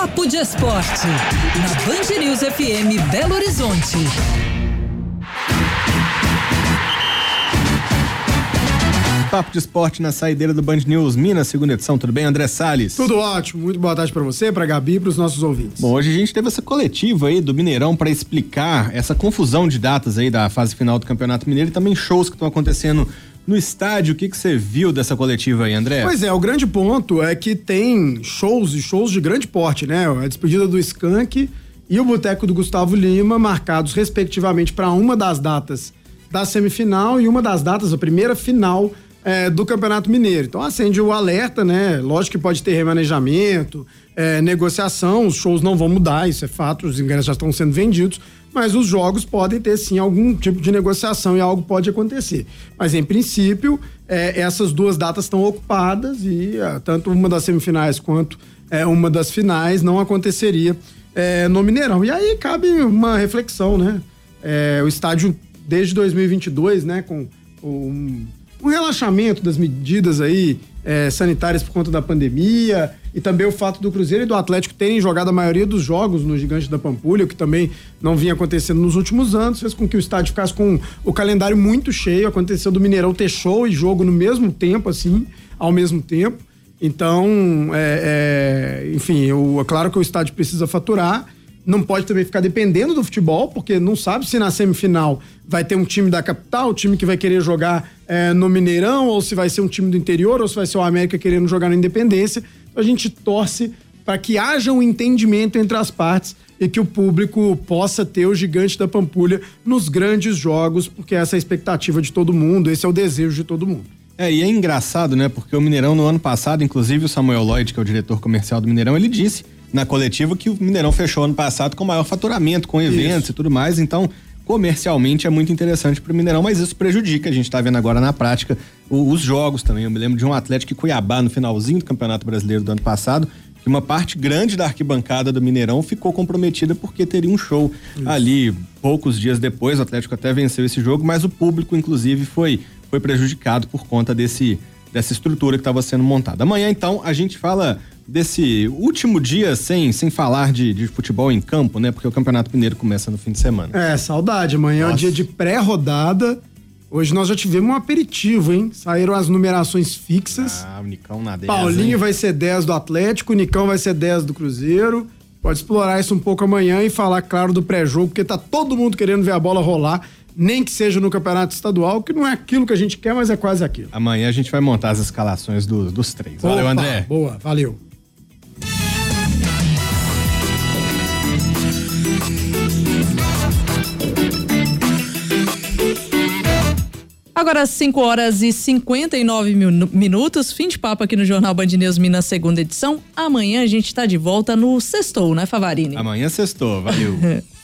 Papo de Esporte, na Band News FM Belo Horizonte. Papo de Esporte na saideira do Band News Minas, segunda edição. Tudo bem, André Salles? Tudo ótimo. Muito boa tarde para você, para Gabi e para os nossos ouvintes. Bom, hoje a gente teve essa coletiva aí do Mineirão para explicar essa confusão de datas aí da fase final do Campeonato Mineiro e também shows que estão acontecendo no estádio. O que, que você viu dessa coletiva aí, André? Pois é, o grande ponto é que tem shows e shows de grande porte, né? A despedida do Skank e o Boteco do Gustavo Lima, marcados respectivamente para uma das datas da semifinal e uma das datas, a primeira final é, do Campeonato Mineiro. Então acende o alerta, né? Lógico que pode ter remanejamento, é, negociação, os shows não vão mudar, isso é fato, os ingressos já estão sendo vendidos, mas os jogos podem ter sim algum tipo de negociação e algo pode acontecer. Mas em princípio, é, essas duas datas estão ocupadas e é, tanto uma das semifinais quanto é, uma das finais não aconteceria é, no Mineirão. E aí cabe uma reflexão, né? O estádio desde 2022, né, com um um relaxamento das medidas aí é, sanitárias por conta da pandemia e também o fato do Cruzeiro e do Atlético terem jogado a maioria dos jogos no Gigante da Pampulha, o que também não vinha acontecendo nos últimos anos, fez com que o estádio ficasse com o calendário muito cheio. Aconteceu do Mineirão ter show e jogo no mesmo tempo, assim, ao mesmo tempo. Então, é, é, enfim, eu, é claro que o estádio precisa faturar não pode também ficar dependendo do futebol, porque não sabe se na semifinal vai ter um time da capital, o time que vai querer jogar é, no Mineirão, ou se vai ser um time do interior, ou se vai ser o América querendo jogar na Independência. Então a gente torce para que haja um entendimento entre as partes e que o público possa ter o gigante da Pampulha nos grandes jogos, porque essa é a expectativa de todo mundo, esse é o desejo de todo mundo. É, e é engraçado, né? Porque o Mineirão no ano passado, inclusive o Samuel Lloyd, que é o diretor comercial do Mineirão, ele disse na coletiva que o Mineirão fechou ano passado com maior faturamento, com eventos isso. e tudo mais. Então, comercialmente é muito interessante para o Mineirão, mas isso prejudica. A gente está vendo agora na prática o, os jogos também. Eu me lembro de um Atlético Cuiabá no finalzinho do Campeonato Brasileiro do ano passado, que uma parte grande da arquibancada do Mineirão ficou comprometida porque teria um show isso. ali poucos dias depois. O Atlético até venceu esse jogo, mas o público, inclusive, foi, foi prejudicado por conta desse, dessa estrutura que estava sendo montada. Amanhã, então, a gente fala desse último dia sem, sem falar de, de futebol em campo, né? Porque o Campeonato Mineiro começa no fim de semana. É, saudade. Amanhã Nossa. é o dia de pré-rodada. Hoje nós já tivemos um aperitivo, hein? Saíram as numerações fixas. Ah, o Nicão na 10. Paulinho hein? vai ser 10 do Atlético, o Nicão vai ser 10 do Cruzeiro. Pode explorar isso um pouco amanhã e falar, claro, do pré-jogo, porque tá todo mundo querendo ver a bola rolar, nem que seja no campeonato estadual, que não é aquilo que a gente quer, mas é quase aquilo. Amanhã a gente vai montar as escalações do, dos três. Valeu, Opa, André. Boa, valeu. Agora, 5 horas e 59 minutos, fim de papo aqui no Jornal Band News Minas, segunda edição. Amanhã a gente está de volta no Sextou, né, Favarini? Amanhã sextou, valeu.